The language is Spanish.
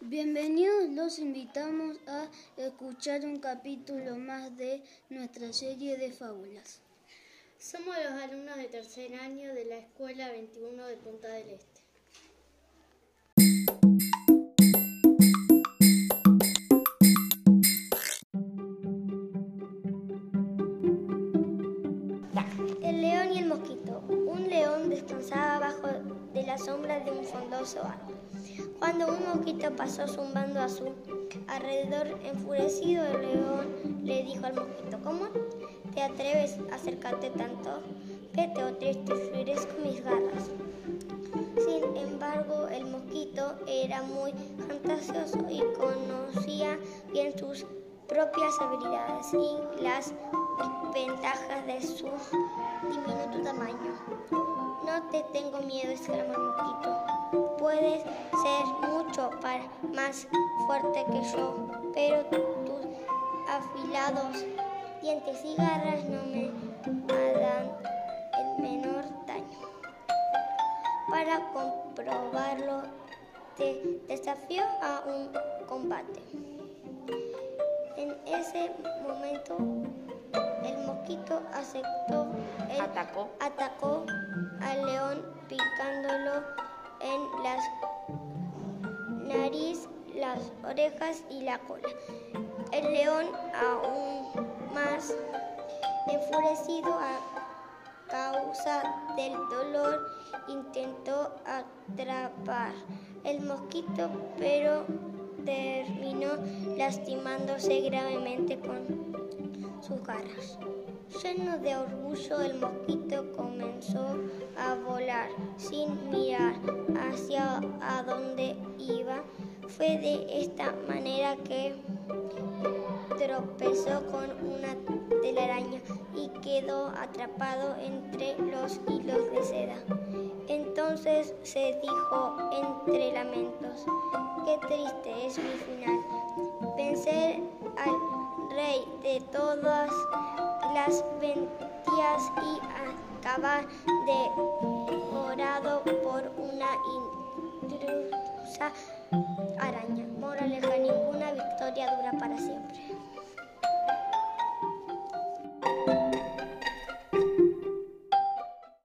Bienvenidos, los invitamos a escuchar un capítulo más de nuestra serie de fábulas. Somos los alumnos de tercer año de la Escuela 21 de Punta del Este. El león y el mosquito. Un león descansaba bajo la sombra de un frondoso árbol. Cuando un mosquito pasó zumbando a su alrededor enfurecido, el león le dijo al mosquito, ¿cómo te atreves a acercarte tanto? Vete o triste, con mis garras. Sin embargo, el mosquito era muy fantasioso y conocía bien sus propias habilidades y las ventajas de su diminuto tamaño. Te tengo miedo, exclamó el mosquito. Puedes ser mucho más fuerte que yo, pero tus afilados dientes y garras no me harán el menor daño. Para comprobarlo, te desafío a un combate. En ese momento, el mosquito aceptó. El atacó. Atacó al león picándolo en las nariz, las orejas y la cola. El león, aún más enfurecido a causa del dolor, intentó atrapar el mosquito, pero terminó lastimándose gravemente con sus garras. Lleno de orgullo, el mosquito comenzó a volar sin mirar hacia a dónde iba. Fue de esta manera que tropezó con una telaraña y quedó atrapado entre los hilos de seda. Entonces se dijo entre lamentos, qué triste es mi final. Vencer al rey de todas las bestias y acabar devorado por una intrusa